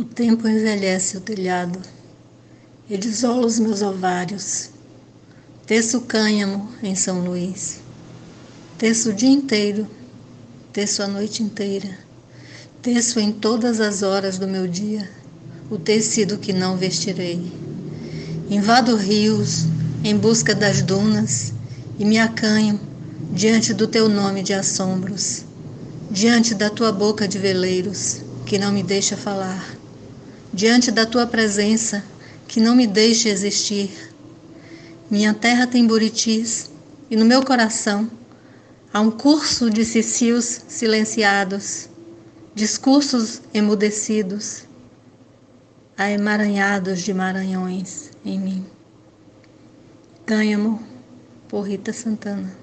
O tempo envelhece o telhado e desola os meus ovários. Teço cânhamo em São Luís. Teço o dia inteiro, teço a noite inteira. Teço em todas as horas do meu dia o tecido que não vestirei. Invado rios em busca das dunas e me acanho diante do teu nome de assombros, diante da tua boca de veleiros que não me deixa falar diante da tua presença, que não me deixe existir. Minha terra tem buritis e no meu coração há um curso de cicios silenciados, discursos emudecidos, há emaranhados de maranhões em mim. Cânhamo, por Rita Santana.